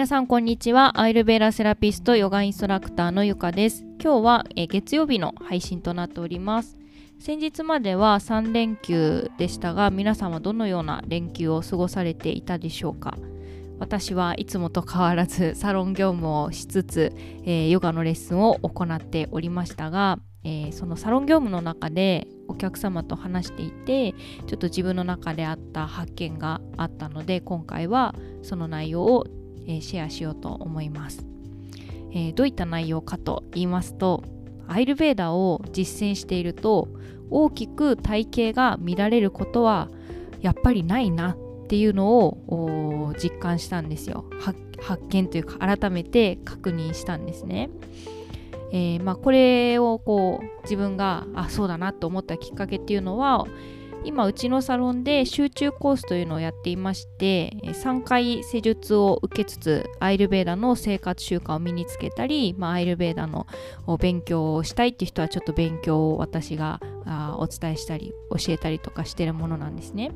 皆さんこんにちは。アイルベーラセラピストヨガインストラクターのゆかです。今日はえ月曜日の配信となっております。先日までは3連休でしたが皆さんはどのような連休を過ごされていたでしょうか？私はいつもと変わらずサロン業務をしつつ、えー、ヨガのレッスンを行っておりましたが、えー、そのサロン業務の中でお客様と話していてちょっと自分の中であった発見があったので今回はその内容を、え、シェアしようと思います、え、どういった内容かと言いますとアイルベーダを実践していると大きく体型が乱れることはやっぱりないなっていうのを実感したんですよ発見というか改めて確認したんですね。えー、まあ、これをこう自分があそうだなと思ったきっかけっていうのは今うちのサロンで集中コースというのをやっていまして3回施術を受けつつアイルベーダの生活習慣を身につけたり、まあ、アイルベーダの勉強をしたいっていう人はちょっと勉強を私があお伝えしたり教えたりとかしてるものなんですね。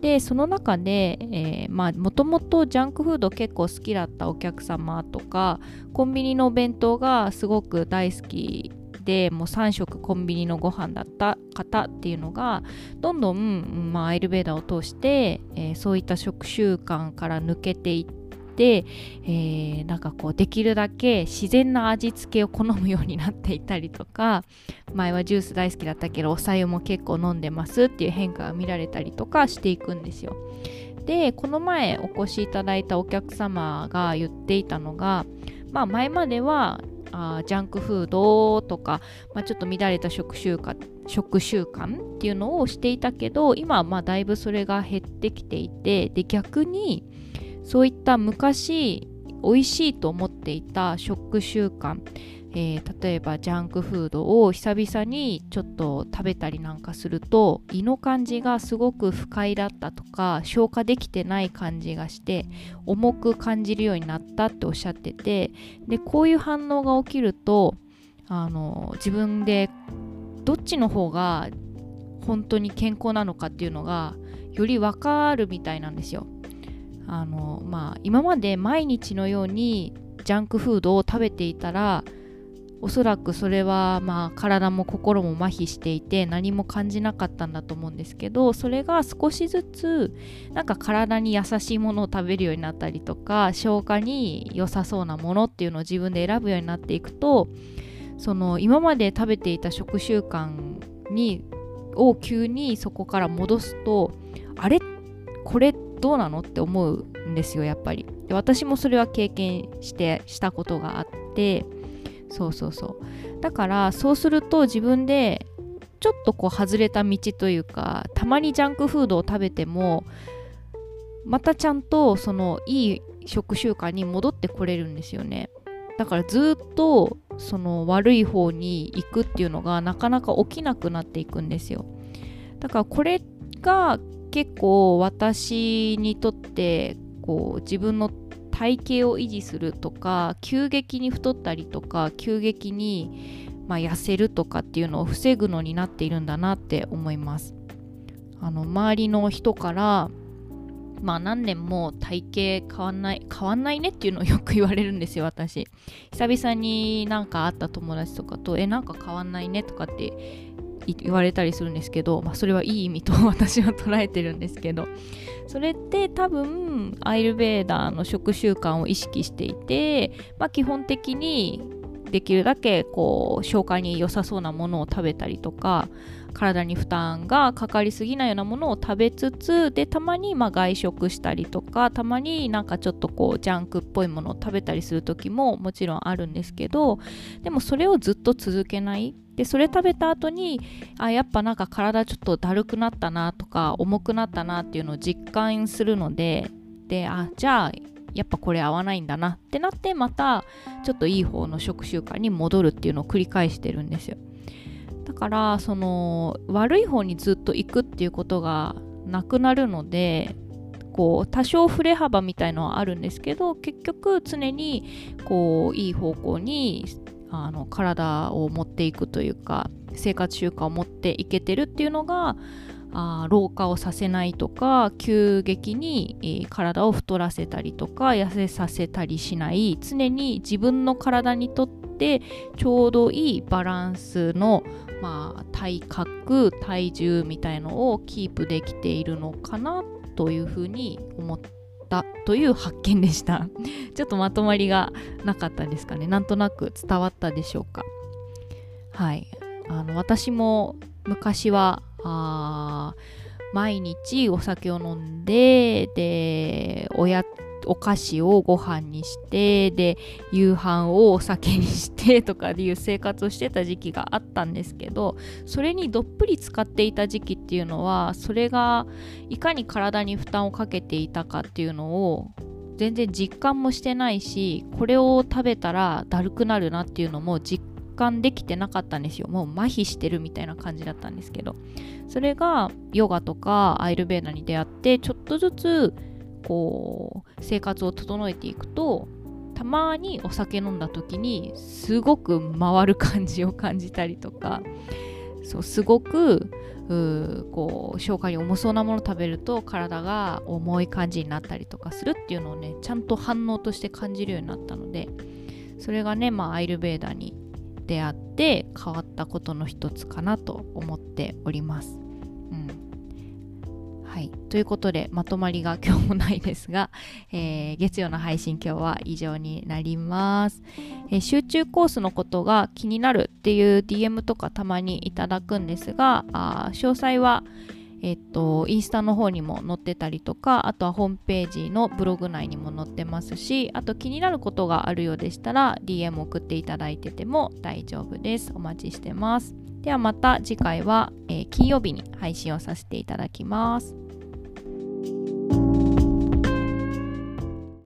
でその中で、もともとジャンクフード結構好きだったお客様とかコンビニのお弁当がすごく大好きでもう3食コンビニのご飯だった方っていうのがどんどん、まあ、アイルベーダーを通して、えー、そういった食習慣から抜けていって、えー、なんかこうできるだけ自然な味付けを好むようになっていたりとか前はジュース大好きだったけどおさゆも結構飲んでますっていう変化が見られたりとかしていくんですよ。でこの前お越しいただいたお客様が言っていたのが、まあ、前まではあジャンクフードとか、まあ、ちょっと乱れた食習慣食習慣っていうのをしていたけど今はまあだいぶそれが減ってきていてで逆にそういった昔美味しいと思っていた食習慣、えー、例えばジャンクフードを久々にちょっと食べたりなんかすると胃の感じがすごく不快だったとか消化できてない感じがして重く感じるようになったっておっしゃっててでこういう反応が起きるとあの自分でどっちの方が本当に健康なのかっていうのがより分かるみたいなんですよ。あのまあ今まで毎日のようにジャンクフードを食べていたらおそらくそれはまあ体も心も麻痺していて何も感じなかったんだと思うんですけどそれが少しずつなんか体に優しいものを食べるようになったりとか消化に良さそうなものっていうのを自分で選ぶようになっていくとその今まで食べていた食習慣にを急にそこから戻すとあれ？これどうなのって思うんですよやっぱり。で私もそれは経験してしたことがあってそうそうそう。だからそうすると自分でちょっとこう外れた道というかたまにジャンクフードを食べてもまたちゃんとそのいい食習慣に戻ってこれるんですよね。だからずっとその悪い方に行くっていうのがなかなか起きなくなっていくんですよ。だからこれが結構私にとってこう自分の体型を維持するとか急激に太ったりとか急激に、まあ、痩せるとかっていうのを防ぐのになっているんだなって思います。あの周りの人からまあ何年も体型変わんない変わんないねっていうのをよく言われるんですよ私。久々になんか会った友達とかとえなんか変わんないねとかって言われたりするんですけど、まあ、それはいい意味と 私は捉えてるんですけどそれって多分アイルベーダーの食習慣を意識していて、まあ、基本的にできるだけこう消化に良さそうなものを食べたりとか体に負担がかかりすぎないようなものを食べつつでたまにま外食したりとかたまになんかちょっとこうジャンクっぽいものを食べたりする時ももちろんあるんですけどでもそれをずっと続けないでそれ食べた後にあやっぱなんか体ちょっとだるくなったなとか重くなったなっていうのを実感するのでであじゃあやっぱこれ合わないんだなってなってまたちょっといい方の食習慣に戻るっていうのを繰り返してるんですよ。だからその悪い方にずっと行くっていうことがなくなるのでこう多少振れ幅みたいのはあるんですけど結局常にこういい方向にあの体を持っていくというか生活習慣を持っていけてるっていうのがあ老化をさせないとか急激に、えー、体を太らせたりとか痩せさせたりしない常に自分の体にとってちょうどいいバランスの、まあ、体格体重みたいのをキープできているのかなというふうに思ったという発見でした。ちょっとまとまりがなかったですかね。なんとなく伝わったでしょうか。はい。あの私も昔はあ毎日お酒を飲んででおやお菓子をご飯にしてで夕飯をお酒にして とかいう生活をしてた時期があったんですけどそれにどっぷり使っていた時期っていうのはそれがいかに体に負担をかけていたかっていうのを全然実感もしてないしこれを食べたらだるくなるなっていうのも実感できてなかったんですよ。もう麻痺してるみたいな感じだったんですけど。それがヨガとかアイルベーダに出会ってちょっとずつこう生活を整えていくとたまにお酒飲んだ時にすごく回る感じを感じたりとかそうすごくこう消化に重そうなもの食べると体が重い感じになったりとかするっていうのをねちゃんと反応として感じるようになったのでそれがね、まあ、アイルベーダに出会って変わったことの一つかなと思っております。うんはい、ということでまとまりが今日もないですが、えー、月曜の配信今日は以上になります、えー、集中コースのことが気になるっていう DM とかたまにいただくんですがあ詳細はえっと、インスタの方にも載ってたりとか、あとはホームページのブログ内にも載ってますし、あと気になることがあるようでしたら、DM 送っていただいてても大丈夫です。お待ちしてます。ではまた次回は、えー、金曜日に配信をさせていただきます。